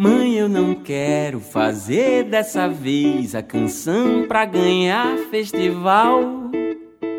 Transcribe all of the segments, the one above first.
Mãe, eu não quero fazer dessa vez a canção pra ganhar festival.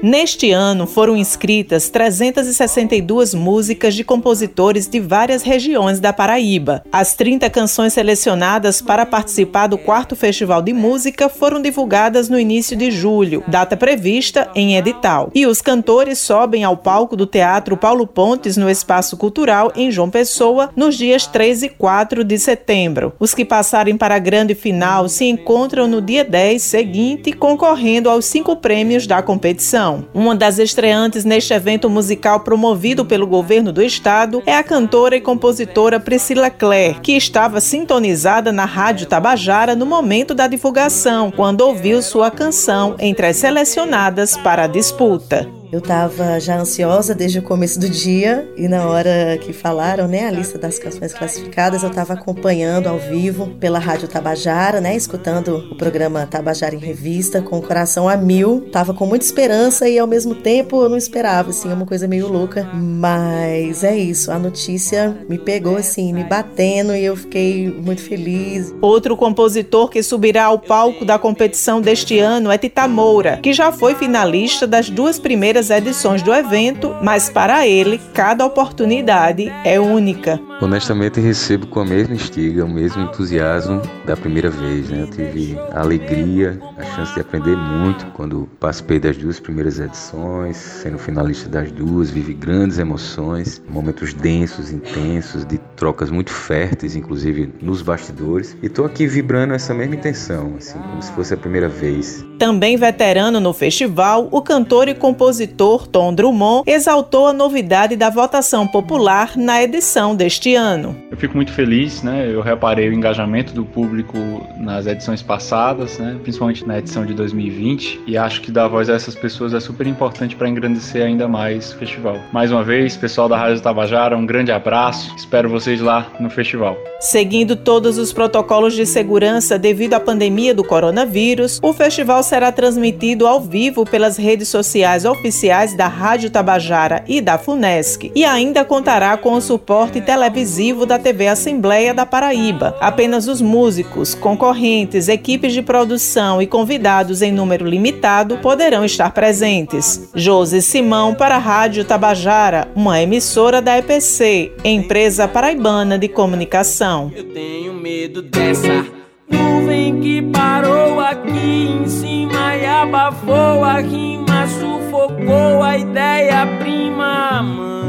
Neste ano foram inscritas 362 músicas de compositores de várias regiões da Paraíba. As 30 canções selecionadas para participar do quarto Festival de Música foram divulgadas no início de julho, data prevista em edital. E os cantores sobem ao palco do Teatro Paulo Pontes no Espaço Cultural em João Pessoa nos dias 3 e 4 de setembro. Os que passarem para a grande final se encontram no dia 10 seguinte, concorrendo aos cinco prêmios da competição. Uma das estreantes neste evento musical promovido pelo governo do estado é a cantora e compositora Priscila Clare, que estava sintonizada na Rádio Tabajara no momento da divulgação, quando ouviu sua canção entre as selecionadas para a disputa. Eu estava já ansiosa desde o começo do dia e na hora que falaram, né, a lista das canções classificadas, eu estava acompanhando ao vivo pela Rádio Tabajara, né, escutando o programa Tabajara em Revista com o coração a mil. Tava com muita esperança e ao mesmo tempo eu não esperava, assim, é uma coisa meio louca. Mas é isso, a notícia me pegou assim, me batendo e eu fiquei muito feliz. Outro compositor que subirá ao palco da competição deste ano é Tita Moura, que já foi finalista das duas primeiras primeiras edições do evento, mas para ele, cada oportunidade é única. Honestamente, recebo com a mesma estiga, o mesmo entusiasmo da primeira vez. Né? Eu tive a alegria, a chance de aprender muito quando participei das duas primeiras edições, sendo finalista das duas, vive grandes emoções, momentos densos, intensos, de trocas muito férteis, inclusive nos bastidores. E estou aqui vibrando essa mesma intenção, assim, como se fosse a primeira vez. Também veterano no festival, o cantor e compositor Tom Drummond exaltou a novidade da votação popular na edição deste este ano. Eu fico muito feliz, né? Eu reparei o engajamento do público nas edições passadas, né? Principalmente na edição de 2020, e acho que dar voz a essas pessoas é super importante para engrandecer ainda mais o festival. Mais uma vez, pessoal da Rádio Tabajara, um grande abraço. Espero vocês lá no festival. Seguindo todos os protocolos de segurança devido à pandemia do coronavírus, o festival será transmitido ao vivo pelas redes sociais oficiais da Rádio Tabajara e da FUNESC e ainda contará com o suporte televisivo televisivo da TV Assembleia da Paraíba. Apenas os músicos, concorrentes, equipes de produção e convidados em número limitado poderão estar presentes. Josi Simão para a Rádio Tabajara, uma emissora da EPC, empresa paraibana de comunicação. Eu tenho medo dessa nuvem que parou aqui em cima e abafou a rima, sufocou a ideia prima, mãe.